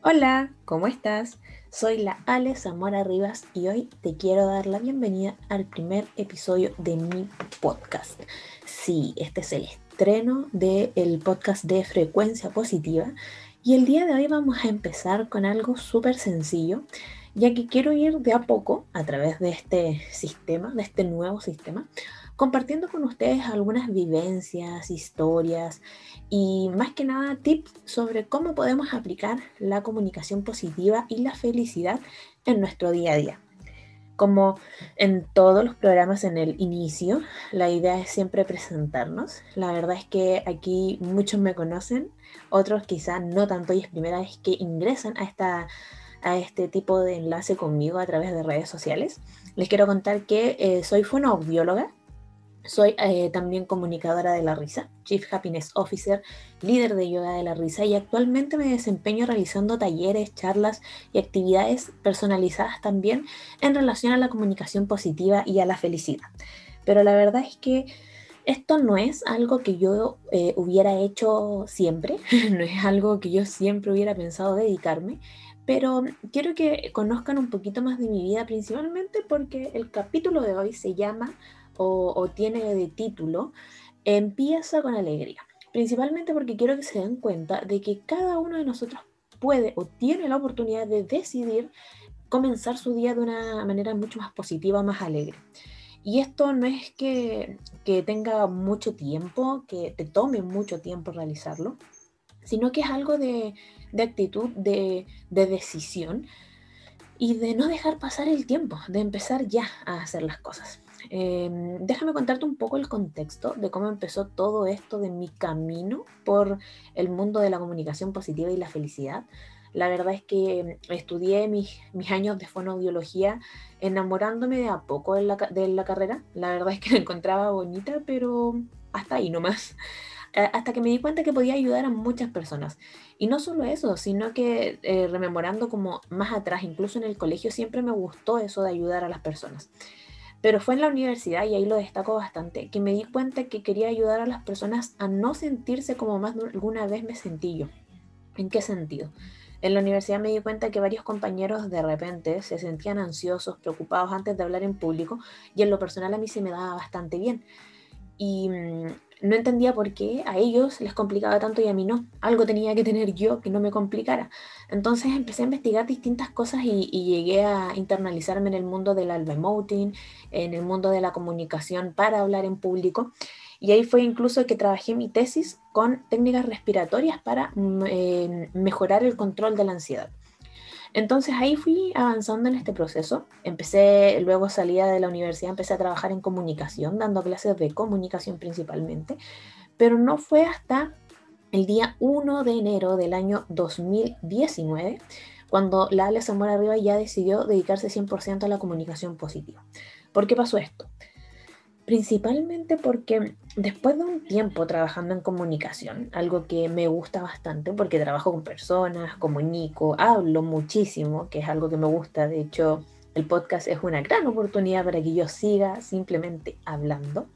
Hola, ¿cómo estás? Soy la Ale Zamora Rivas y hoy te quiero dar la bienvenida al primer episodio de mi podcast. Sí, este es el estreno del podcast de frecuencia positiva y el día de hoy vamos a empezar con algo súper sencillo, ya que quiero ir de a poco a través de este sistema, de este nuevo sistema, compartiendo con ustedes algunas vivencias, historias y más que nada tips sobre cómo podemos aplicar la comunicación positiva y la felicidad en nuestro día a día. Como en todos los programas en el inicio, la idea es siempre presentarnos. La verdad es que aquí muchos me conocen, otros quizás no tanto y es primera vez que ingresan a, esta, a este tipo de enlace conmigo a través de redes sociales. Les quiero contar que eh, soy fonoaudióloga, soy eh, también comunicadora de la risa, Chief Happiness Officer, líder de yoga de la risa y actualmente me desempeño realizando talleres, charlas y actividades personalizadas también en relación a la comunicación positiva y a la felicidad. Pero la verdad es que esto no es algo que yo eh, hubiera hecho siempre, no es algo que yo siempre hubiera pensado dedicarme, pero quiero que conozcan un poquito más de mi vida principalmente porque el capítulo de hoy se llama o, tiene de título, empieza con alegría. Principalmente porque quiero que se den cuenta de que cada uno de nosotros puede o tiene la oportunidad de decidir comenzar su día de una manera mucho más positiva, más alegre. Y esto no es que, que, tenga mucho tiempo, que te tome mucho tiempo realizarlo, sino que es algo de, de actitud, de, de, decisión y de no dejar pasar el tiempo, de empezar ya a hacer las cosas. Em, déjame contarte un poco el contexto de cómo empezó todo esto de mi camino por el mundo de la comunicación positiva y la felicidad. La verdad es que estudié mis, años de fonoaudiología enamorándome de a poco de la, de la carrera. La verdad es que la encontraba bonita, pero hasta ahí nomás hasta que me di cuenta que podía ayudar a muchas personas. Y no solo eso, sino que eh, rememorando como más atrás, incluso en el colegio, siempre me gustó eso de ayudar a las personas. Pero fue en la universidad, y ahí lo destaco bastante, que me di cuenta que quería ayudar a las personas a no sentirse como más de alguna vez me sentí yo. ¿En qué sentido? En la universidad me di cuenta que varios compañeros de repente se sentían ansiosos, preocupados antes de hablar en público, y en lo personal a mí se me daba bastante bien. Y mm, no entendía por qué a ellos les complicaba tanto y a mí no. Algo tenía que tener yo que no me complicara. Entonces empecé a investigar distintas cosas y, llegué a internalizarme en el mundo del alba emoting, en el mundo de la comunicación para hablar en público. Y ahí fue incluso que trabajé mi tesis con técnicas respiratorias para mm, eh, mejorar el control de la ansiedad. Entonces ahí fui avanzando en este proceso. Empecé, luego salía de la universidad, empecé a trabajar en comunicación, dando clases de comunicación principalmente, pero no fue hasta el día 1 de enero del año 2019 cuando la Ale Zamora Arriba ya decidió dedicarse 100% a la comunicación positiva. ¿Por qué pasó esto? Principalmente porque después de un tiempo trabajando en comunicación, algo que me gusta bastante porque trabajo con personas, comunico, hablo muchísimo, que es algo que me gusta, de hecho el podcast es una gran oportunidad para que yo siga simplemente hablando.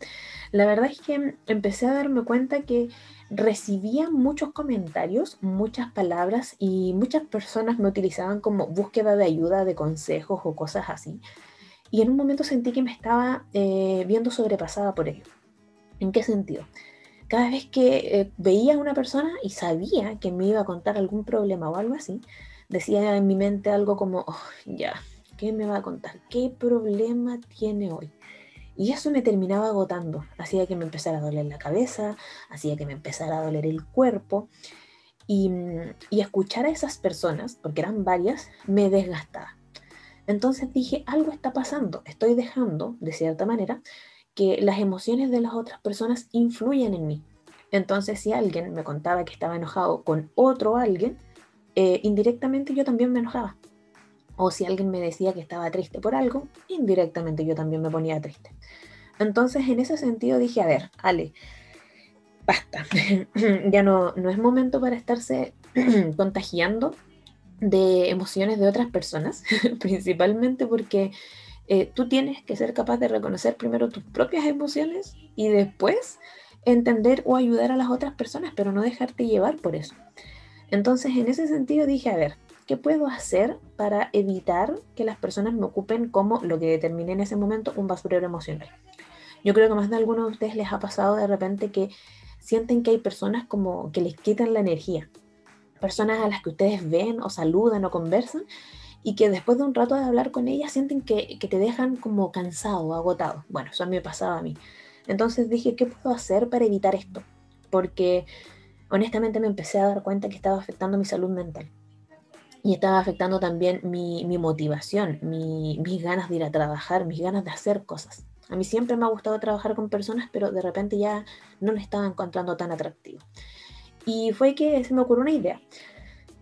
La verdad es que empecé a darme cuenta que recibía muchos comentarios, muchas palabras y muchas personas me utilizaban como búsqueda de ayuda, de consejos o cosas así y en un momento sentí que me estaba eh, viendo sobrepasada por ello. ¿En qué sentido? Cada vez que eh, veía a una persona y sabía que me iba a contar algún problema o algo así, decía en mi mente algo como, oh, ya, ¿qué me va a contar? ¿Qué problema tiene hoy? Y eso me terminaba agotando, hacía que me empezara a doler la cabeza, hacía que me empezara a doler el cuerpo. Y, y escuchar a esas personas, porque eran varias, me desgastaba. Entonces dije, algo está pasando, estoy dejando, de cierta manera, que las emociones de las otras personas influyen en mí. Entonces si alguien me contaba que estaba enojado con otro alguien, eh, indirectamente yo también me enojaba. O si alguien me decía que estaba triste por algo, indirectamente yo también me ponía triste. Entonces en ese sentido dije, a ver, Ale, basta, ya no, no es momento para estarse contagiando de emociones de otras personas, principalmente porque eh, tú tienes que ser capaz de reconocer primero tus propias emociones y después entender o ayudar a las otras personas, pero no dejarte llevar por eso. Entonces, en ese sentido dije, a ver, ¿qué puedo hacer para evitar que las personas me ocupen como lo que determiné en ese momento un basurero emocional? Yo creo que más de algunos de ustedes les ha pasado de repente que sienten que hay personas como que les quitan la energía. Personas a las que ustedes ven o saludan o conversan y que después de un rato de hablar con ellas sienten que, que te dejan como cansado agotado. Bueno, eso a mí me pasaba a mí. Entonces dije, ¿qué puedo hacer para evitar esto? Porque honestamente me empecé a dar cuenta que estaba afectando mi salud mental. Y estaba afectando también mi, mi motivación, mi, mis ganas de ir a trabajar, mis ganas de hacer cosas. A mí siempre me ha gustado trabajar con personas, pero de repente ya no lo estaba encontrando tan atractivo. Y fue que se me ocurrió una idea,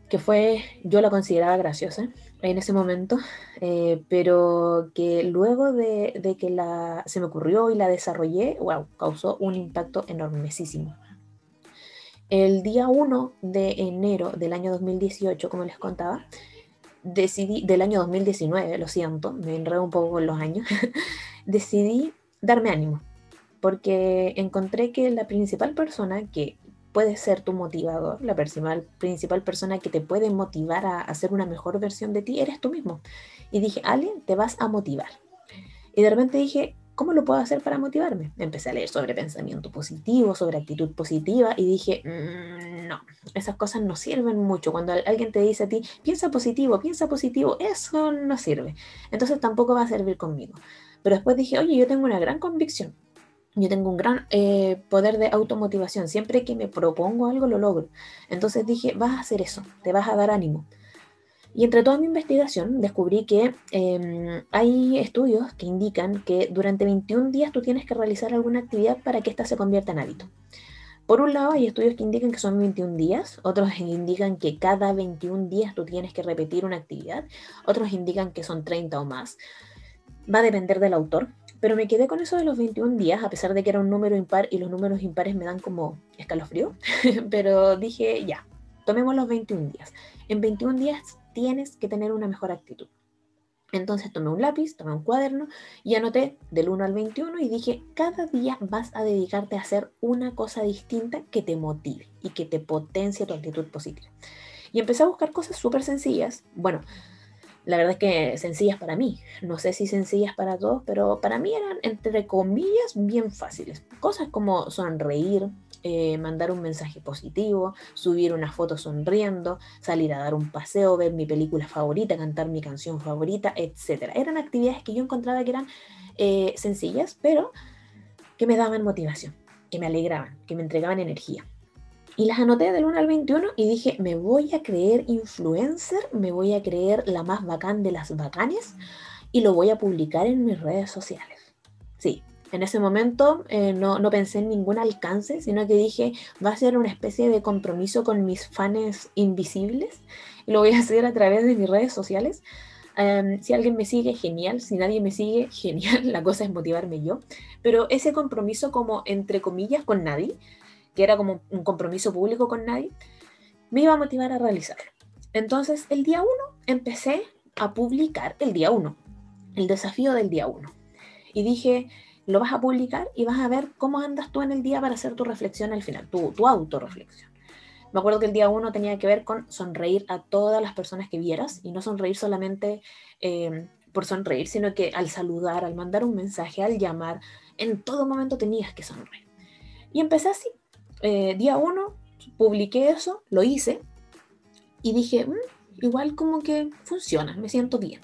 que fue, yo la consideraba graciosa en ese momento, eh, pero que luego de, que la, se me ocurrió y la desarrollé, wow, causó un impacto enormísimo. El día 1 de enero del año 2018, como les contaba, decidí, del año 2019, lo siento, me enredo un poco con los años, decidí darme ánimo, porque encontré que la principal persona que puede ser tu motivador, la principal, principal persona que te puede motivar a hacer una mejor versión de ti, eres tú mismo. Y dije, Ale, te vas a motivar. Y de repente dije, ¿cómo lo puedo hacer para motivarme? Empecé a leer sobre pensamiento positivo, sobre actitud positiva y dije, mmm, no, esas cosas no sirven mucho. Cuando alguien te dice a ti, piensa positivo, piensa positivo, eso no sirve. Entonces tampoco va a servir conmigo. Pero después dije, oye, yo tengo una gran convicción. Yo tengo un gran eh, poder de automotivación. Siempre que me propongo algo, lo logro. Entonces dije, vas a hacer eso, te vas a dar ánimo. Y entre toda mi investigación descubrí que eh, hay estudios que indican que durante 21 días tú tienes que realizar alguna actividad para que ésta se convierta en hábito. Por un lado, hay estudios que indican que son 21 días, otros indican que cada 21 días tú tienes que repetir una actividad, otros indican que son 30 o más va a depender del autor, pero me quedé con eso de los 21 días, a pesar de que era un número impar y los números impares me dan como escalofrío, pero dije, ya, tomemos los 21 días. En 21 días tienes que tener una mejor actitud. Entonces tomé un lápiz, tomé un cuaderno y anoté del 1 al 21 y dije, cada día vas a dedicarte a hacer una cosa distinta que te motive y que te potencie tu actitud positiva. Y empecé a buscar cosas súper sencillas. Bueno, la verdad es que sencillas para mí. No sé si sencillas para todos, pero para mí eran, entre comillas, bien fáciles. Cosas como sonreír, eh, mandar un mensaje positivo, subir una foto sonriendo, salir a dar un paseo, ver mi película favorita, cantar mi canción favorita, etc. Eran actividades que yo encontraba que eran eh, sencillas, pero que me daban motivación, que me alegraban, que me entregaban energía. Y las anoté del 1 al 21 y dije, me voy a creer influencer, me voy a creer la más bacán de las bacanes y lo voy a publicar en mis redes sociales. Sí, en ese momento eh, no, no, pensé en ningún alcance, sino que dije, va a ser una especie de compromiso con mis fans invisibles y lo voy a hacer a través de mis redes sociales. Um, si alguien me sigue, genial. Si nadie me sigue, genial. La cosa es motivarme yo. Pero ese compromiso como entre comillas con nadie que era como un compromiso público con nadie, me iba a motivar a realizarlo. Entonces, el día 1 empecé a publicar el día 1, el desafío del día 1. Y dije, lo vas a publicar y vas a ver cómo andas tú en el día para hacer tu reflexión al final, tu, tu autorreflexión. Me acuerdo que el día 1 tenía que ver con sonreír a todas las personas que vieras y no sonreír solamente eh, por sonreír, sino que al saludar, al mandar un mensaje, al llamar, en todo momento tenías que sonreír. Y empecé así, eh, día uno publiqué eso, lo hice y dije, mm, igual como que funciona, me siento bien.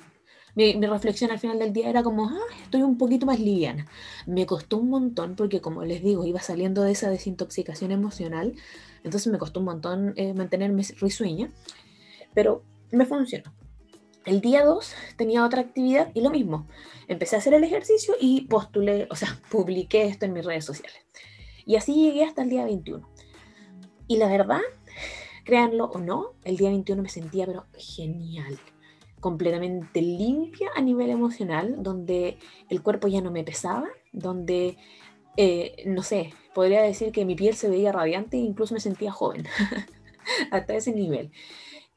Mi, reflexión al final del día era como, ah, estoy un poquito más liviana. Me costó un montón porque, como les digo, iba saliendo de esa desintoxicación emocional, entonces me costó un montón eh, mantenerme risueña, pero me funcionó. El día 2 tenía otra actividad y lo mismo. Empecé a hacer el ejercicio y postulé, o sea, publiqué esto en mis redes sociales. Y así llegué hasta el día 21. Y la verdad, créanlo o no, el día 21 me sentía pero genial, completamente limpia a nivel emocional, donde el cuerpo ya no me pesaba, donde, eh, no sé, podría decir que mi piel se veía radiante e incluso me sentía joven, hasta ese nivel.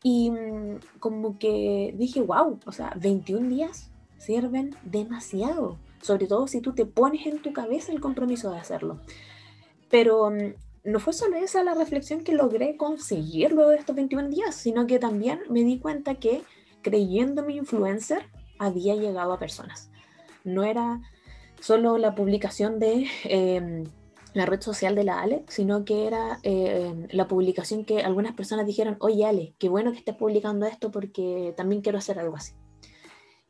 Y mm, como que dije, wow, o sea, 21 días sirven demasiado, sobre todo si tú te pones en tu cabeza el compromiso de hacerlo. Pero mm, no fue solo esa la reflexión que logré conseguir luego de estos 21 días, sino que también me di cuenta que creyendo mi influencer había llegado a personas. No era solo la publicación de em, la red social de la Ale, sino que era em, la publicación que algunas personas dijeron, oye Ale, qué bueno que estés publicando esto porque también quiero hacer algo así.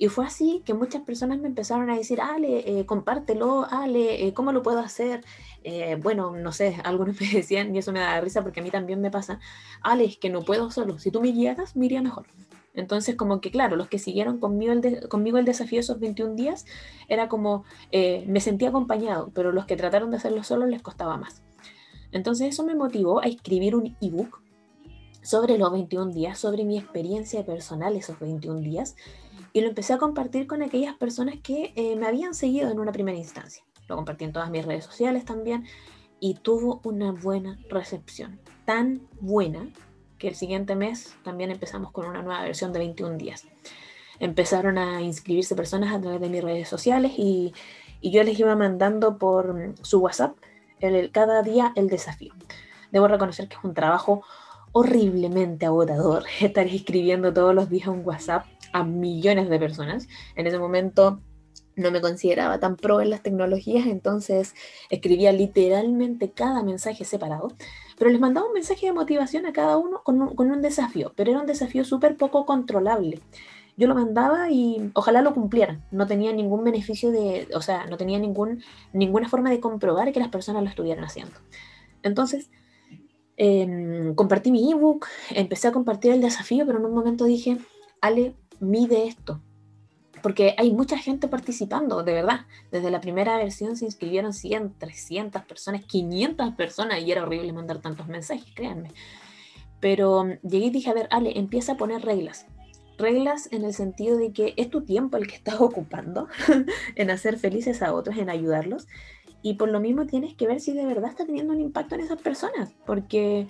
Y fue así que muchas personas me empezaron a decir, Ale, eh, compártelo, Ale, eh, ¿cómo lo puedo hacer? Eh, bueno, no sé, algunos me decían, y eso me da risa porque a mí también me pasa, Ale, es que no puedo solo, si tú me guiaras, me iría mejor. Entonces, como que claro, los que siguieron conmigo el, conmigo el desafío esos 21 días, era como, me sentía acompañado, pero los que trataron de hacerlo solo les costaba más. Entonces, eso me motivó a escribir un ebook sobre los 21 días, sobre mi experiencia personal esos 21 días, y lo empecé a compartir con aquellas personas que eh, me habían seguido en una primera instancia. Lo compartí en todas mis redes sociales también y tuvo una buena recepción. Tan buena que el siguiente mes también empezamos con una nueva versión de 21 días. Empezaron a inscribirse personas a través de mis redes sociales y, y yo les iba mandando por su WhatsApp el, cada día el desafío. Debo reconocer que es un trabajo horriblemente agotador estar escribiendo todos los días un WhatsApp a millones de personas. En ese momento no me consideraba tan pro en las tecnologías, entonces escribía literalmente cada mensaje separado, pero les mandaba un mensaje de motivación a cada uno con un, desafío, pero era un desafío súper poco controlable. Yo lo mandaba y ojalá lo cumplieran. No tenía ningún beneficio de, o sea, no tenía ningún, ninguna forma de comprobar que las personas lo estuvieran haciendo. Entonces, em, compartí mi ebook, empecé a compartir el desafío, pero en un momento dije, Ale, mide esto. Porque hay mucha gente participando, de verdad. Desde la primera versión se inscribieron 100, 300 personas, 500 personas y era horrible mandar tantos mensajes, créanme. Pero llegué y dije, a ver, Ale, empieza a poner reglas. Reglas en el sentido de que es tu tiempo el que estás ocupando en hacer felices a otros, en ayudarlos. Y por lo mismo tienes que ver si de verdad está teniendo un impacto en esas personas. Porque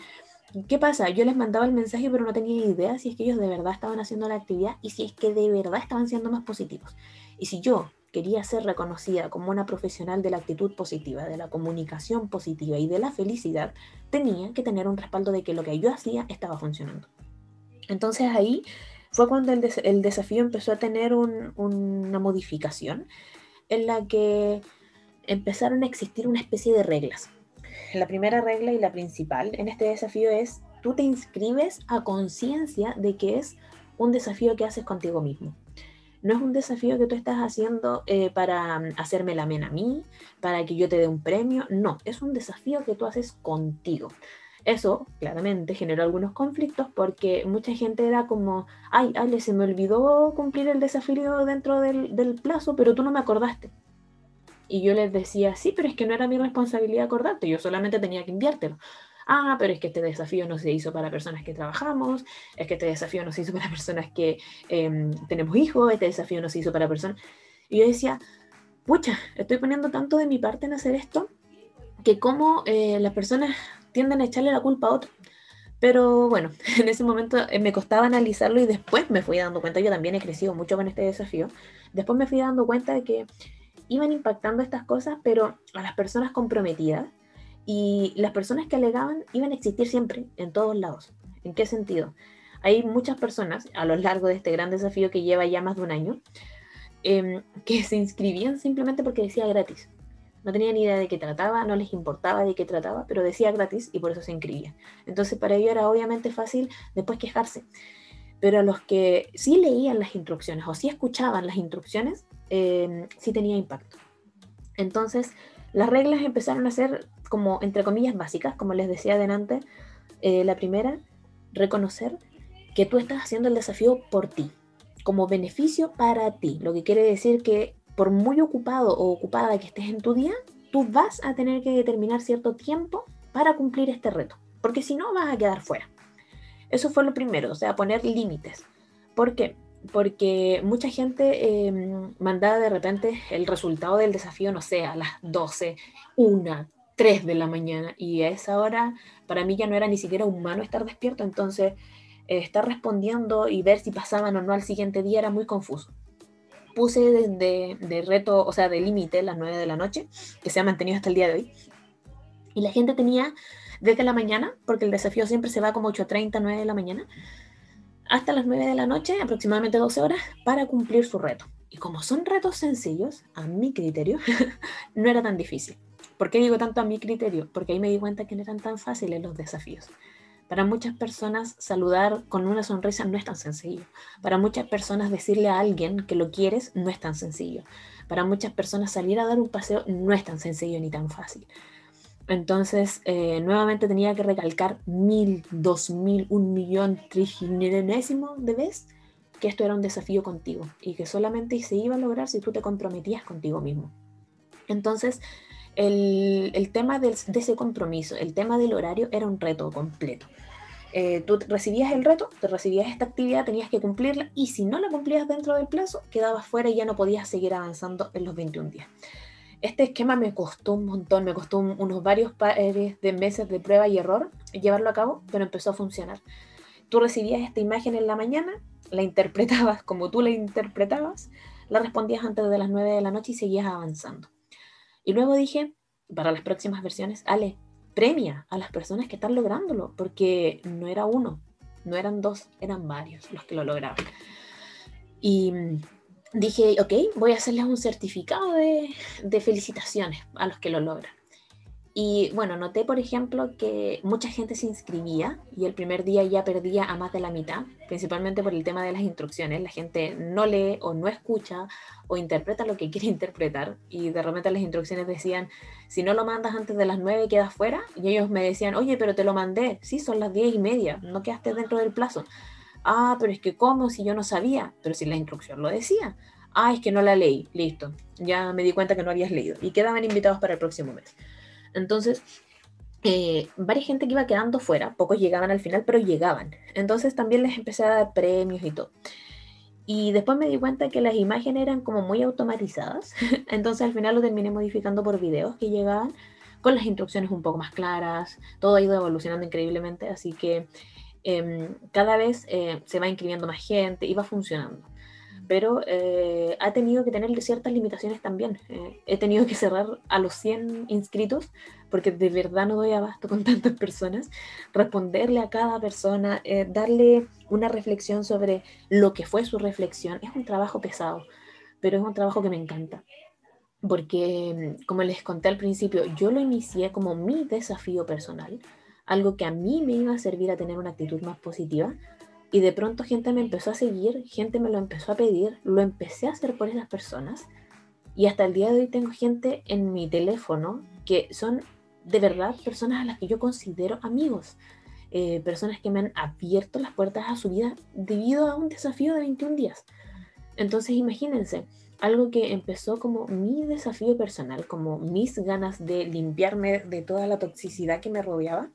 ¿Qué pasa? Yo les mandaba el mensaje, pero no tenía idea si es que ellos de verdad estaban haciendo la actividad y si es que de verdad estaban siendo más positivos. Y si yo quería ser reconocida como una profesional de la actitud positiva, de la comunicación positiva y de la felicidad, tenía que tener un respaldo de que lo que yo hacía estaba funcionando. Entonces ahí fue cuando el, desafío empezó a tener una modificación en la que empezaron a existir una especie de reglas la primera regla y la principal en este desafío es, tú te inscribes a conciencia de que es un desafío que haces contigo mismo. No es un desafío que tú estás haciendo eh, para mm, hacerme la mena a mí, para que yo te dé un premio. No, es un desafío que tú haces contigo. Eso claramente generó algunos conflictos porque mucha gente era como, ay, Ale, se me olvidó cumplir el desafío dentro del, del plazo, pero tú no me acordaste. Y yo les decía, sí, pero es que no era mi responsabilidad acordarte, yo solamente tenía que enviártelo. Ah, pero es que este desafío no se hizo para personas que trabajamos, es que este desafío no se hizo para personas que em, tenemos hijos, este desafío no se hizo para personas... Y yo decía, pucha, estoy poniendo tanto de mi parte en hacer esto, que como eh, las personas tienden a echarle la culpa a otro. Pero bueno, en ese momento eh, me costaba analizarlo y después me fui dando cuenta, yo también he crecido mucho con este desafío, después me fui dando cuenta de que iban impactando estas cosas, pero a las personas comprometidas y las personas que alegaban iban a existir siempre, en todos lados. ¿En qué sentido? Hay muchas personas a lo largo de este gran desafío que lleva ya más de un año em, que se inscribían simplemente porque decía gratis. No tenían ni idea de qué trataba, no les importaba de qué trataba, pero decía gratis y por eso se inscribían. Entonces para ellos era obviamente fácil después quejarse. Pero a los que sí leían las instrucciones o sí escuchaban las instrucciones, eh, sí tenía impacto. Entonces, las reglas empezaron a ser como, entre comillas, básicas, como les decía adelante. Eh, la primera, reconocer que tú estás haciendo el desafío por ti, como beneficio para ti, lo que quiere decir que por muy ocupado o ocupada que estés en tu día, tú vas a tener que determinar cierto tiempo para cumplir este reto, porque si no vas a quedar fuera. Eso fue lo primero, o sea, poner límites. ¿Por qué? Porque mucha gente em, mandaba de repente el resultado del desafío, no sé, a las 12, 1, 3 de la mañana, y a esa hora para mí ya no era ni siquiera humano estar despierto, entonces eh, estar respondiendo y ver si pasaban o no al siguiente día era muy confuso. Puse de, de reto, o sea, de límite las 9 de la noche, que se ha mantenido hasta el día de hoy, y la gente tenía desde la mañana, porque el desafío siempre se va como 8.30, 9 de la mañana, hasta las 9 de la noche, aproximadamente 12 horas, para cumplir su reto. Y como son retos sencillos, a mi criterio, no era tan difícil. ¿Por qué digo tanto a mi criterio? Porque ahí me di cuenta que no eran tan fáciles los desafíos. Para muchas personas saludar con una sonrisa no es tan sencillo. Para muchas personas decirle a alguien que lo quieres no es tan sencillo. Para muchas personas salir a dar un paseo no es tan sencillo ni tan fácil. Entonces, eh, nuevamente tenía que recalcar mil, dos mil, un millón, trigésimo de veces que esto era un desafío contigo y que solamente se iba a lograr si tú te comprometías contigo mismo. Entonces, el, tema de, ese compromiso, el tema del horario era un reto completo. Eh, tú recibías el reto, te recibías esta actividad, tenías que cumplirla y si no la cumplías dentro del plazo, quedabas fuera y ya no podías seguir avanzando en los 21 días. Este esquema me costó un montón, me costó unos varios pares de meses de prueba y error llevarlo a cabo, pero empezó a funcionar. Tú recibías esta imagen en la mañana, la interpretabas como tú la interpretabas, la respondías antes de las 9 de la noche y seguías avanzando. Y luego dije, para las próximas versiones, Ale, premia a las personas que están lográndolo, porque no era uno, no eran dos, eran varios los que lo lograban. Y dije, ok, voy a hacerles un certificado de, felicitaciones a los que lo logran. Y bueno, noté, por ejemplo, que mucha gente se inscribía y el primer día ya perdía a más de la mitad, principalmente por el tema de las instrucciones. La gente no lee o no escucha o interpreta lo que quiere interpretar y de repente las instrucciones decían, si no lo mandas antes de las 9 quedas fuera. Y ellos me decían, oye, pero te lo mandé. Sí, son las 10 y media, no quedaste dentro del plazo. Ah, pero es que ¿cómo? Si yo no sabía, pero si la instrucción lo decía. Ah, es que no la leí, listo. Ya me di cuenta que no habías leído y quedaban invitados para el próximo mes. Entonces, eh, varias gente que iba quedando fuera, pocos llegaban al final, pero llegaban. Entonces también les empecé a dar premios y todo. Y después me di cuenta que las imágenes eran como muy automatizadas. Entonces al final lo terminé modificando por videos que llegaban con las instrucciones un poco más claras. Todo ha ido evolucionando increíblemente, así que em, cada vez eh, se va inscribiendo más gente y va funcionando pero eh, ha tenido que tener ciertas limitaciones también. Eh, he tenido que cerrar a los 100 inscritos porque de verdad no doy abasto con tantas personas. Responderle a cada persona, eh, darle una reflexión sobre lo que fue su reflexión, es un trabajo pesado, pero es un trabajo que me encanta. Porque, como les conté al principio, yo lo inicié como mi desafío personal, algo que a mí me iba a servir a tener una actitud más positiva, y de pronto gente me empezó a seguir, gente me lo empezó a pedir, lo empecé a hacer por esas personas. Y hasta el día de hoy tengo gente en mi teléfono que son de verdad personas a las que yo considero amigos. Eh, personas que me han abierto las puertas a su vida debido a un desafío de 21 días. Entonces imagínense, algo que empezó como mi desafío personal, como mis ganas de limpiarme de toda la toxicidad que me rodeaba,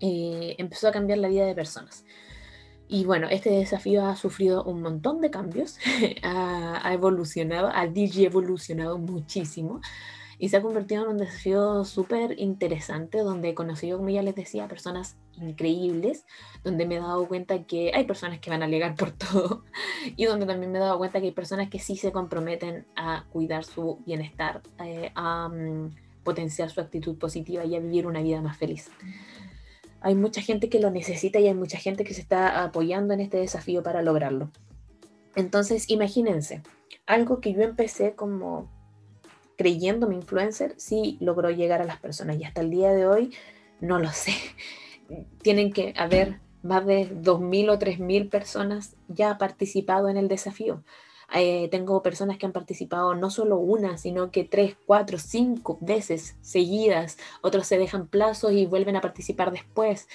eh, empezó a cambiar la vida de personas. Y bueno, este desafío ha sufrido un montón de cambios, ha, evolucionado, ha evolucionado muchísimo y se ha convertido en un desafío súper interesante donde he conocido, como ya les decía, personas increíbles, donde me he dado cuenta que hay personas que van a alegar por todo y donde también me he dado cuenta que hay personas que sí se comprometen a cuidar su bienestar, eh, a mm, potenciar su actitud positiva y a vivir una vida más feliz hay mucha gente que lo necesita y hay mucha gente que se está apoyando en este desafío para lograrlo. Entonces, imagínense, algo que yo empecé como creyendo mi influencer, sí logró llegar a las personas y hasta el día de hoy no lo sé. Tienen que haber más de 2.000 o 3.000 personas ya participado en el desafío. Eh, tengo personas que han participado no solo una, sino que tres, cuatro, cinco veces seguidas. Otros se dejan plazos y vuelven a participar después.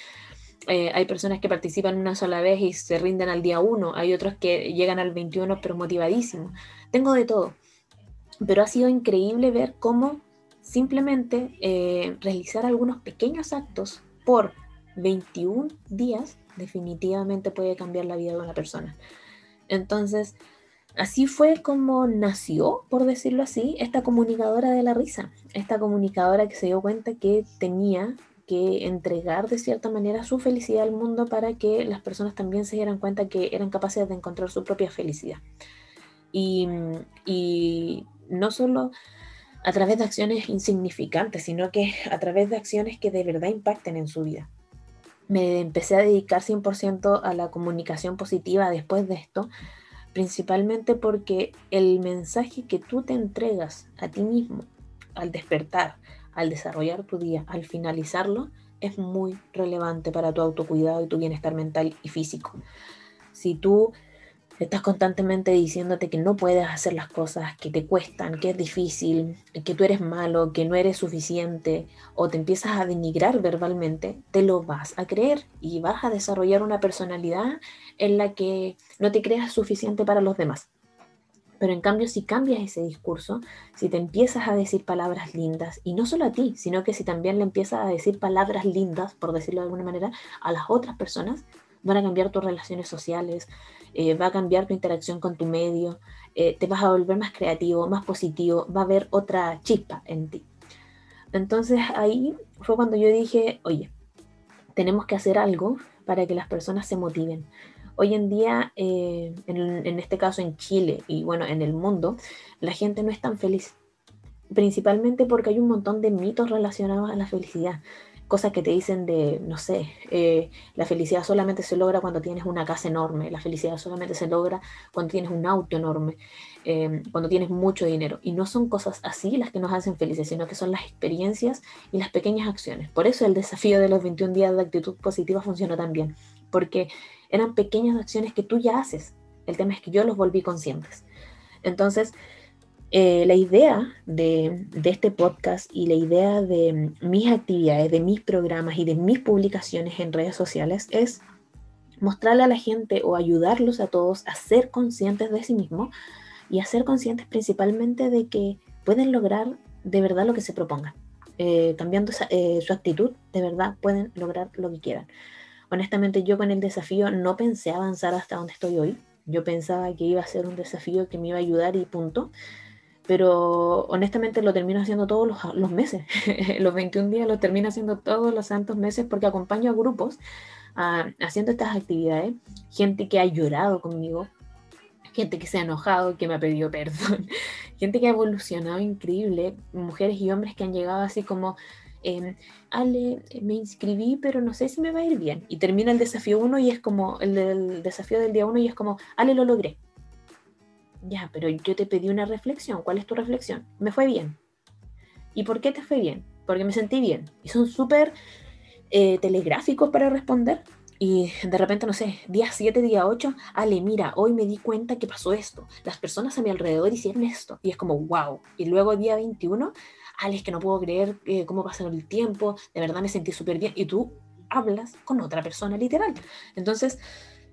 Eh, hay personas que participan una sola vez y se rinden al día uno. Hay otros que llegan al 21 pero motivadísimos. Tengo de todo. Pero ha sido increíble ver cómo simplemente eh, realizar algunos pequeños actos por 21 días definitivamente puede cambiar la vida de una persona. Entonces, Así fue como nació, por decirlo así, esta comunicadora de la risa, esta comunicadora que se dio cuenta que tenía que entregar de cierta manera su felicidad al mundo para que las personas también se dieran cuenta que eran capaces de encontrar su propia felicidad. Y, no solo a través de acciones insignificantes, sino que a través de acciones que de verdad impacten en su vida. Me empecé a dedicar 100% a la comunicación positiva después de esto, principalmente porque el mensaje que tú te entregas a ti mismo al despertar, al desarrollar tu día, al finalizarlo, es muy relevante para tu autocuidado y tu bienestar mental y físico. Si tú estás constantemente diciéndote que no puedes hacer las cosas, que te cuestan, que es difícil, que tú eres malo, que no eres suficiente, o te empiezas a denigrar verbalmente, te lo vas a creer y vas a desarrollar una personalidad en la que no te creas suficiente para los demás. Pero en cambio, si cambias ese discurso, si te empiezas a decir palabras lindas, y no solo a ti, sino que si también le empiezas a decir palabras lindas, por decirlo de alguna manera, a las otras personas, van a cambiar tus relaciones sociales, eh, va a cambiar tu interacción con tu medio, eh, te vas a volver más creativo, más positivo, va a haber otra chispa en ti. Entonces ahí fue cuando yo dije, oye, tenemos que hacer algo para que las personas se motiven. Hoy en día, eh, en, en este caso en Chile y bueno, en el mundo, la gente no es tan feliz principalmente porque hay un montón de mitos relacionados a la felicidad cosas que te dicen de, no sé, eh, la felicidad solamente se logra cuando tienes una casa enorme, la felicidad solamente se logra cuando tienes un auto enorme, em, cuando tienes mucho dinero. Y no son cosas así las que nos hacen felices, sino que son las experiencias y las pequeñas acciones. Por eso el desafío de los 21 días de actitud positiva funcionó tan bien, porque eran pequeñas acciones que tú ya haces. El tema es que yo los volví conscientes. Entonces, eh, la idea de, este podcast y la idea de mis actividades, de mis programas y de mis publicaciones en redes sociales es mostrarle a la gente o ayudarlos a todos a ser conscientes de sí mismos y a ser conscientes principalmente de que pueden lograr de verdad lo que se propongan. Eh, cambiando eh, su actitud, de verdad pueden lograr lo que quieran. Honestamente, yo con el desafío no pensé avanzar hasta donde estoy hoy. Yo pensaba que iba a ser un desafío que me iba a ayudar y punto pero honestamente lo termino haciendo todos los, meses. los 21 días lo termino haciendo todos los santos meses porque acompaño a grupos haciendo estas actividades, gente que ha llorado conmigo, gente que se ha enojado, que me ha pedido perdón, gente que ha evolucionado increíble, mujeres y hombres que han llegado así como, em, Ale, me inscribí, pero no sé si me va a ir bien. Y termina el desafío 1 y es como, el, el desafío del día 1 y es como, Ale, lo logré ya, pero yo te pedí una reflexión. ¿Cuál es tu reflexión? Me fue bien. ¿Y por qué te fue bien? Porque me sentí bien. Y son súper eh, telegráficos para responder. Y de repente, no sé, día 7, día 8, Ale, mira, hoy me di cuenta que pasó esto. Las personas a mi alrededor hicieron esto. Y es como, wow. Y luego día 21, Ale, es que no puedo creer eh, cómo pasó el tiempo. De verdad me sentí súper bien. Y tú hablas con otra persona, literal. Entonces,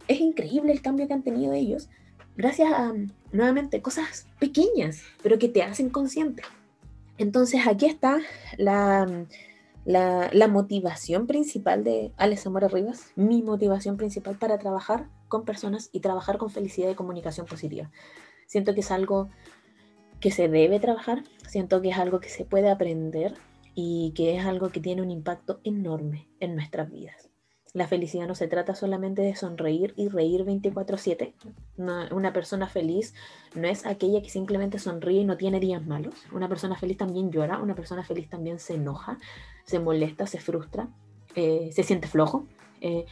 es increíble el cambio que han tenido ellos gracias a, nuevamente, cosas pequeñas, pero que te hacen consciente. Entonces aquí está la, la, motivación principal de Alex Rivas, mi motivación principal para trabajar con personas y trabajar con felicidad y comunicación positiva. Siento que es algo que se debe trabajar, siento que es algo que se puede aprender y que es algo que tiene un impacto enorme en nuestras vidas. La felicidad no se trata solamente de sonreír y reír 24/7. Una, persona feliz no es aquella que simplemente sonríe y no tiene días malos. Una persona feliz también llora, una persona feliz también se enoja, se molesta, se frustra, eh, se siente flojo, eh,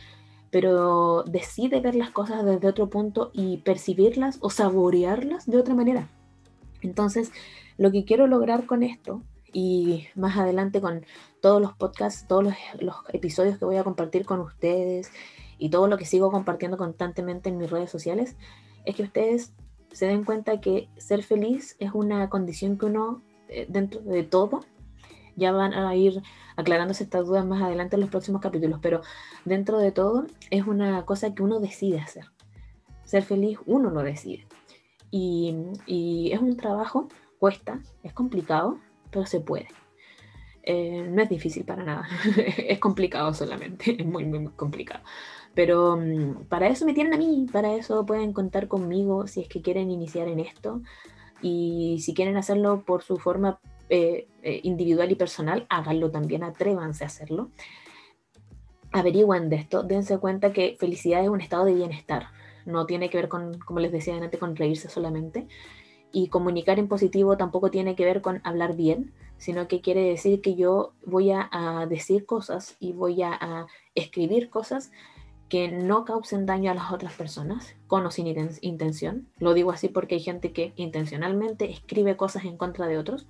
pero decide ver las cosas desde otro punto y percibirlas o saborearlas de otra manera. Entonces, lo que quiero lograr con esto y más adelante con todos los podcasts, todos los, episodios que voy a compartir con ustedes y todo lo que sigo compartiendo constantemente en mis redes sociales, es que ustedes se den cuenta que ser feliz es una condición que uno, eh, dentro de todo, ya van a ir aclarándose estas dudas más adelante en los próximos capítulos, pero dentro de todo es una cosa que uno decide hacer. Ser feliz uno lo decide. Y, y es un trabajo, cuesta, es complicado, se puede. Eh, no es difícil para nada, es complicado solamente, es muy, muy, complicado. Pero mm, para eso me tienen a mí, para eso pueden contar conmigo si es que quieren iniciar en esto y si quieren hacerlo por su forma eh, eh, individual y personal, háganlo también, atrévanse a hacerlo. Averigüen de esto, dense cuenta que felicidad es un estado de bienestar, no tiene que ver con, como les decía antes, con reírse solamente Y comunicar en positivo tampoco tiene que ver con hablar bien, sino que quiere decir que yo voy a, decir cosas y voy a, escribir cosas que no causen daño a las otras personas, con o sin intención. Lo digo así porque hay gente que intencionalmente escribe cosas en contra de otros,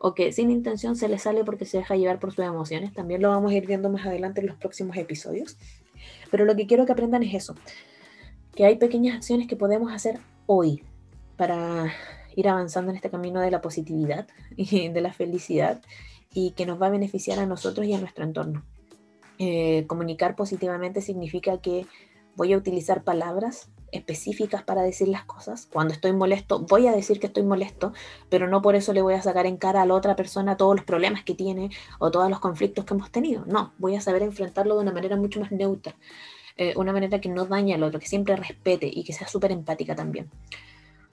o que sin intención se le sale porque se deja llevar por sus emociones. También lo vamos a ir viendo más adelante en los próximos episodios. Pero lo que quiero que aprendan es eso, que hay pequeñas acciones que podemos hacer hoy para ir avanzando en este camino de la positividad y de la felicidad y que nos va a beneficiar a nosotros y a nuestro entorno. Eh, comunicar positivamente significa que voy a utilizar palabras específicas para decir las cosas. Cuando estoy molesto, voy a decir que estoy molesto, pero no por eso le voy a sacar en cara a la otra persona todos los problemas que tiene o todos los conflictos que hemos tenido. No, voy a saber enfrentarlo de una manera mucho más neutra, eh, una manera que no dañe al otro, que siempre respete y que sea súper empática también.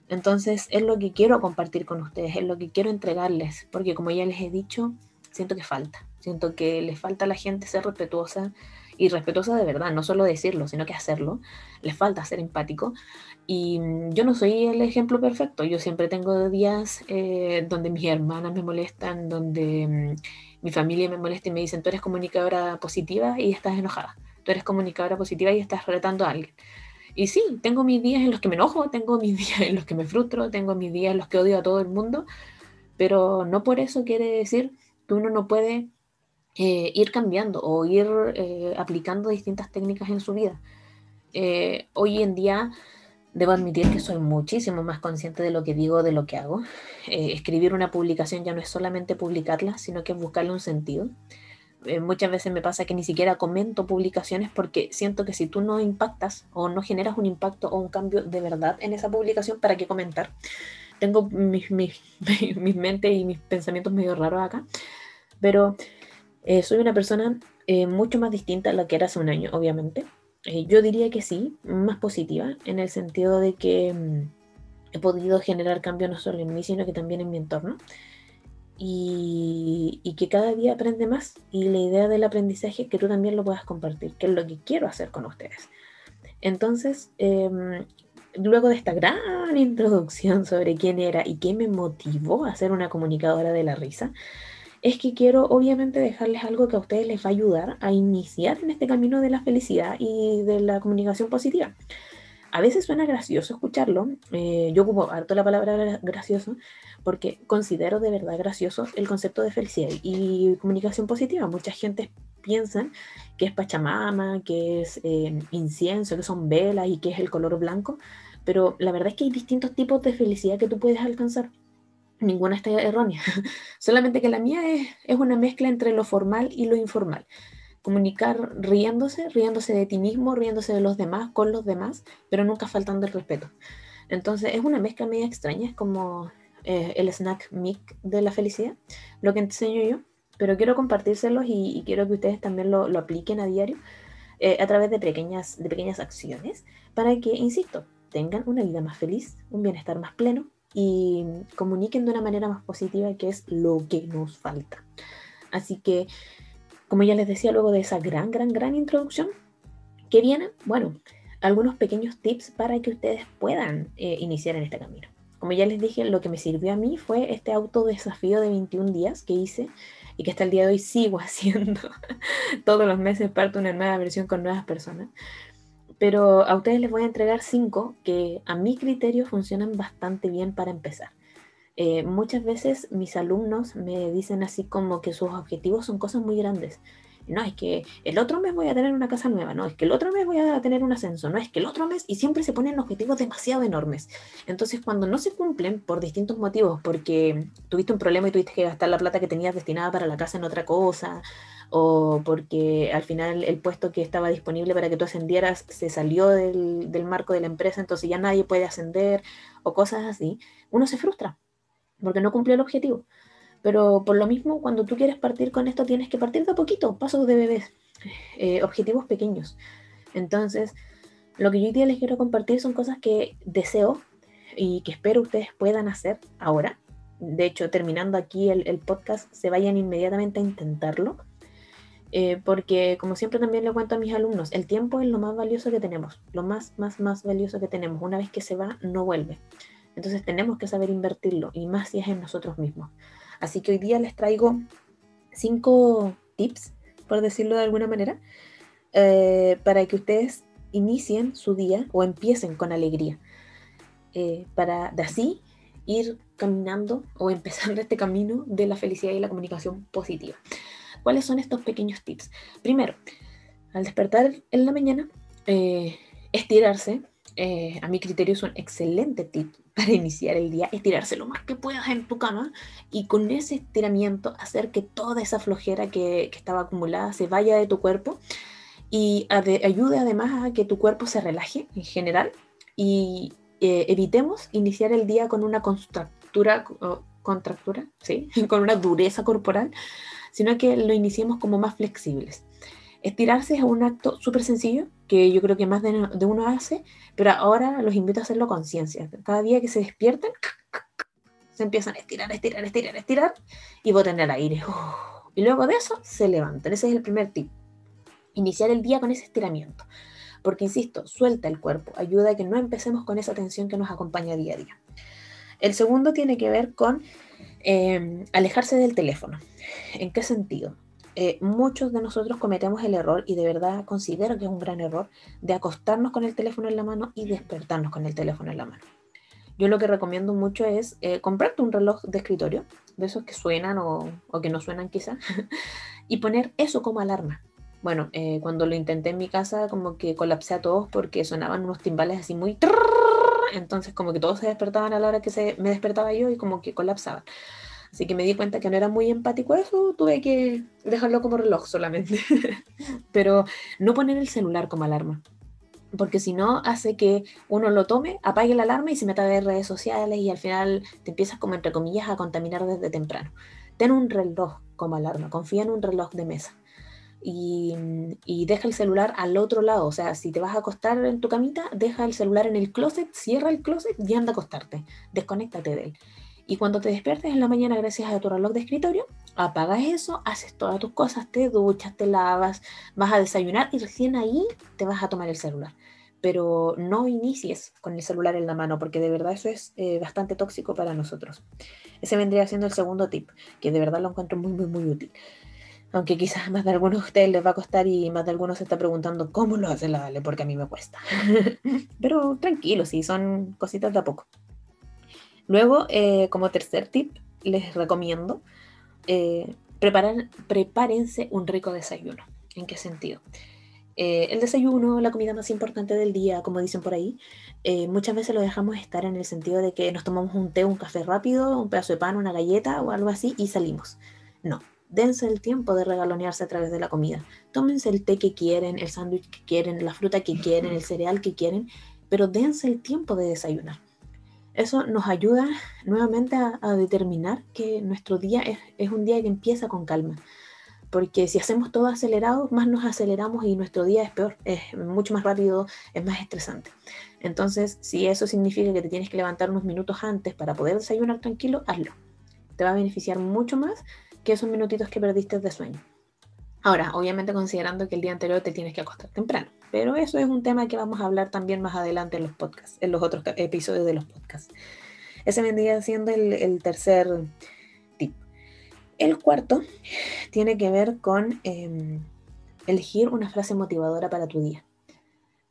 Entonces es lo que quiero compartir con ustedes, es lo que quiero entregarles, porque como ya les he dicho, siento que falta, siento que les falta a la gente ser respetuosa y respetuosa de verdad, no solo decirlo, sino que hacerlo. Les falta ser empático. Y mm, yo no soy el ejemplo perfecto, yo siempre tengo días eh, donde mis hermanas me molestan, donde mm, mi familia me molesta y me dicen, tú eres comunicadora positiva y estás enojada, tú eres comunicadora positiva y estás retando a alguien. Y sí, tengo mis días en los que me enojo, tengo mis días en los que me frustro, tengo mis días en los que odio a todo el mundo, pero no por eso quiere decir que uno no puede eh, ir cambiando o ir eh, aplicando distintas técnicas en su vida. Eh, hoy en día debo admitir que soy muchísimo más consciente de lo que digo, de lo que hago. escribir una publicación ya no es solamente publicarla, sino que buscarle un sentido. Eh, muchas veces me pasa que ni siquiera comento publicaciones porque siento que si tú no impactas o no generas un impacto o un cambio de verdad en esa publicación, ¿para qué comentar? Tengo mis, mis, mis mentes y mis pensamientos medio raros acá, pero eh, soy una persona eh, mucho más distinta a la que era hace un año, obviamente. yo diría que sí, más positiva, en el sentido de que mm, he podido generar cambio no solo en mí, sino que también en mi entorno y, que cada día aprende más. Y la idea del aprendizaje es que tú también lo puedas compartir, que es lo que quiero hacer con ustedes. Entonces, em, luego de esta gran introducción sobre quién era y qué me motivó a ser una comunicadora de la risa, es que quiero obviamente dejarles algo que a ustedes les va a ayudar a iniciar en este camino de la felicidad y de la comunicación positiva. A veces suena gracioso escucharlo, eh, yo ocupo harto la palabra gracioso, porque considero de verdad gracioso el concepto de felicidad y comunicación positiva. Mucha gente piensa que es Pachamama, que es eh, incienso, que son velas y que es el color blanco, pero la verdad es que hay distintos tipos de felicidad que tú puedes alcanzar. Ninguna está errónea, solamente que la mía es, es una mezcla entre lo formal y lo informal comunicar riéndose, riéndose de ti mismo, riéndose de los demás, con los demás, pero nunca faltando el respeto. Entonces es una mezcla media extraña, es como eh, el snack mic de la felicidad, lo que enseño yo, pero quiero compartírselos y, quiero que ustedes también lo, apliquen a diario eh, a través de pequeñas, de pequeñas acciones para que, insisto, tengan una vida más feliz, un bienestar más pleno y comuniquen de una manera más positiva que es lo que nos falta. Así que, como ya les decía luego de esa gran, gran, gran introducción, ¿qué viene? Bueno, algunos pequeños tips para que ustedes puedan eh, iniciar en este camino. Como ya les dije, lo que me sirvió a mí fue este autodesafío de 21 días que hice y que hasta el día de hoy sigo haciendo. Todos los meses parto una nueva versión con nuevas personas. Pero a ustedes les voy a entregar cinco que a mi criterio funcionan bastante bien para empezar. Eh, muchas veces mis alumnos me dicen así como que sus objetivos son cosas muy grandes no, es que el otro mes voy a tener una casa nueva, no, es que el otro mes voy a tener un ascenso, no, es que el otro mes, y siempre se ponen objetivos demasiado enormes. Entonces, cuando no se cumplen por distintos motivos, porque tuviste un problema y tuviste que gastar la plata que tenías destinada para la casa en otra cosa, o porque al final el puesto que estaba disponible para que tú ascendieras se salió del, del marco de la empresa, entonces ya nadie puede ascender, o cosas así, uno se frustra porque no cumplió el objetivo. Pero por lo mismo, cuando tú quieres partir con esto, tienes que partir de a poquito, pasos de bebés, eh, objetivos pequeños. Entonces, lo que yo hoy día les quiero compartir son cosas que deseo y que espero ustedes puedan hacer ahora. De hecho, terminando aquí el, podcast, se vayan inmediatamente a intentarlo. Eh, porque como siempre también le cuento a mis alumnos, el tiempo es lo más valioso que tenemos, lo más, más, más valioso que tenemos. Una vez que se va, no vuelve. Entonces tenemos que saber invertirlo y más si es en nosotros mismos. Así que hoy día les traigo cinco tips, por decirlo de alguna manera, eh, para que ustedes inicien su día o empiecen con alegría. Eh, para de así ir caminando o empezando este camino de la felicidad y la comunicación positiva. ¿Cuáles son estos pequeños tips? Primero, al despertar en la mañana, eh, estirarse. Eh, a mi criterio es un excelente tip para iniciar el día, estirarse lo más que puedas en tu cama y con ese estiramiento hacer que toda esa flojera que, estaba acumulada se vaya de tu cuerpo y ayude además a que tu cuerpo se relaje en general y eh, evitemos iniciar el día con una contractura, contractura, ¿sí? con una dureza corporal, sino que lo iniciemos como más flexibles. Estirarse es un acto súper sencillo que yo creo que más de, uno hace, pero ahora los invito a hacerlo con ciencia. Cada día que se despierten, se empiezan a estirar, estirar, estirar, estirar y boten el aire. Y luego de eso se levantan. Ese es el primer tip. Iniciar el día con ese estiramiento. Porque, insisto, suelta el cuerpo, ayuda a que no empecemos con esa tensión que nos acompaña día a día. El segundo tiene que ver con em, alejarse del teléfono. ¿En qué sentido? Eh, muchos de nosotros cometemos el error, y de verdad considero que es un gran error, de acostarnos con el teléfono en la mano y despertarnos con el teléfono en la mano. Yo lo que recomiendo mucho es eh, comprarte un reloj de escritorio, de esos que suenan o, que no suenan quizá, y poner eso como alarma. Bueno, eh, cuando lo intenté en mi casa, como que colapsé a todos porque sonaban unos timbales así muy... Entonces como que todos se despertaban a la hora que se, me despertaba yo y como que colapsaban. Así que me di cuenta que no era muy empático eso, tuve que dejarlo como reloj solamente. Pero no poner el celular como alarma. Porque si no, hace que uno lo tome, apague la alarma y se meta a redes sociales y al final te empiezas como entre comillas a contaminar desde temprano. Ten un reloj como alarma, confía en un reloj de mesa y, deja el celular al otro lado. O sea, si te vas a acostar en tu camita, deja el celular en el closet, cierra el closet y anda a acostarte. Desconéctate de él. Y cuando te despiertes en la mañana gracias a tu reloj de escritorio, apagas eso, haces todas tus cosas, te duchas, te lavas, vas a desayunar y recién ahí te vas a tomar el celular. Pero no inicies con el celular en la mano porque de verdad eso es eh, bastante tóxico para nosotros. Ese vendría siendo el segundo tip, que de verdad lo encuentro muy, muy, muy útil. Aunque quizás más de algunos de ustedes les va a costar y más de algunos se está preguntando cómo lo hace la Dale, porque a mí me cuesta. Pero tranquilo, sí, son cositas de a poco. Luego, eh, como tercer tip, les recomiendo eh, un rico desayuno. ¿En qué sentido? Eh, el desayuno, la comida más importante del día, como dicen por ahí, muchas veces lo dejamos estar en el sentido de que nos tomamos un té, un café rápido, un pedazo de pan, una galleta o algo así y salimos. No, dense el tiempo de regalonearse a través de la comida. Tómense el té que quieren, el sándwich que quieren, la fruta que quieren, el cereal que quieren, pero dense el tiempo de desayunar. Eso nos ayuda nuevamente a, determinar que nuestro día es, un día que empieza con calma. Porque si hacemos todo acelerado, más nos aceleramos y nuestro día es peor, es mucho más rápido, es más estresante. Entonces, si eso significa que te tienes que levantar unos minutos antes para poder desayunar tranquilo, hazlo. Te va a beneficiar mucho más que esos minutitos que perdiste de sueño. Ahora, obviamente considerando que el día anterior te tienes que acostar temprano, pero eso es un tema que vamos a hablar también más adelante en los podcasts, en los otros episodios de los podcasts. Ese vendría siendo el, tercer tip. El cuarto tiene que ver con em, elegir una frase motivadora para tu día.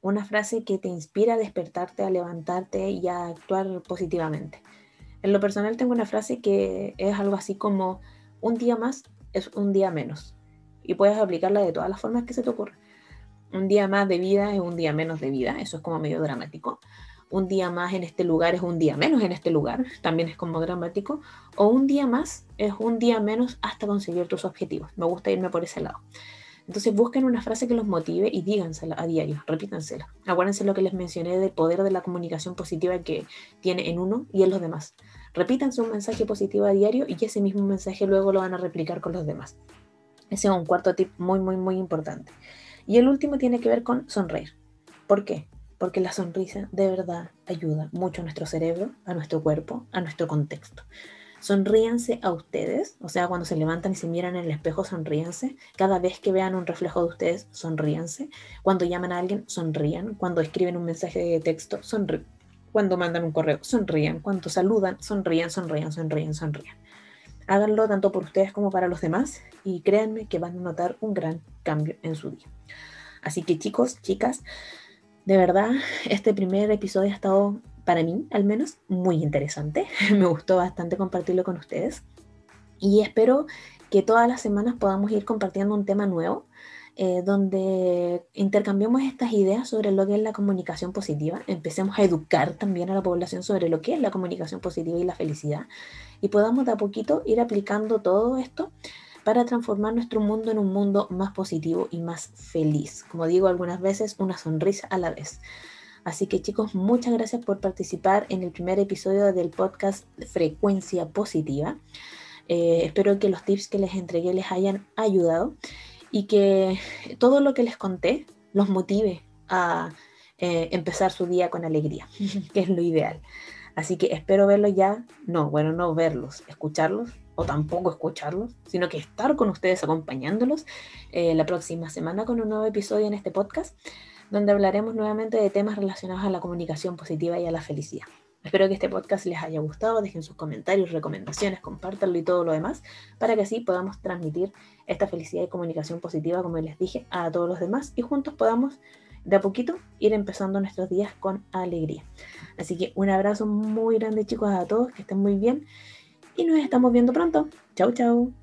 Una frase que te inspira a despertarte, a levantarte y a actuar positivamente. En lo personal tengo una frase que es algo así como un día más es un día menos. Y puedes aplicarla de todas las formas que se te ocurra. Un día más de vida es un día menos de vida, eso es como medio dramático. Un día más en este lugar es un día menos en este lugar, también es como dramático. O un día más es un día menos hasta conseguir tus objetivos. Me gusta irme por ese lado. Entonces busquen una frase que los motive y dígansela a diario, repítansela. Acuérdense lo que les mencioné del poder de la comunicación positiva que tiene en uno y en los demás. Repítanse un mensaje positivo a diario y ese mismo mensaje luego lo van a replicar con los demás. Ese es un cuarto tip muy, muy, muy importante. Y el último tiene que ver con sonreír. ¿Por qué? Porque la sonrisa de verdad ayuda mucho a nuestro cerebro, a nuestro cuerpo, a nuestro contexto. Sonríanse a ustedes, o sea, cuando se levantan y se miran en el espejo, sonríanse. Cada vez que vean un reflejo de ustedes, sonríanse. Cuando llaman a alguien, sonrían. Cuando escriben un mensaje de texto, sonrían cuando mandan un correo, sonrían, cuando saludan, sonrían, sonrían, sonrían, sonrían. Háganlo tanto por ustedes como para los demás y créanme que van a notar un gran cambio en su día. Así que chicos, chicas, de verdad, este primer episodio ha estado, para mí al menos, muy interesante. Me gustó bastante compartirlo con ustedes. Y espero que todas las semanas podamos ir compartiendo un tema nuevo eh, donde intercambiemos estas ideas sobre lo que es la comunicación positiva, empecemos a educar también a la población sobre lo que es la comunicación positiva y la felicidad, y podamos de a poquito ir aplicando todo esto para transformar nuestro mundo en un mundo más positivo y más feliz. Como digo algunas veces, una sonrisa a la vez. Así que chicos, muchas gracias por participar en el primer episodio del podcast Frecuencia Positiva. Eh, espero que los tips que les entregué les hayan ayudado y que todo lo que les conté los motive a eh, empezar su día con alegría, que es lo ideal. Así que espero verlos ya, no, bueno, no verlos, escucharlos o tampoco escucharlos, sino que estar con ustedes acompañándolos eh, la próxima semana con un nuevo episodio en este podcast, donde hablaremos nuevamente de temas relacionados a la comunicación positiva y a la felicidad. Espero que este podcast les haya gustado, dejen sus comentarios, recomendaciones, compártanlo y todo lo demás, para que así podamos transmitir esta felicidad y comunicación positiva, como les dije, a todos los demás y juntos podamos de a poquito ir empezando nuestros días con alegría. Así que un abrazo muy grande chicos a todos, que estén muy bien y nos estamos viendo pronto. Chau, chau.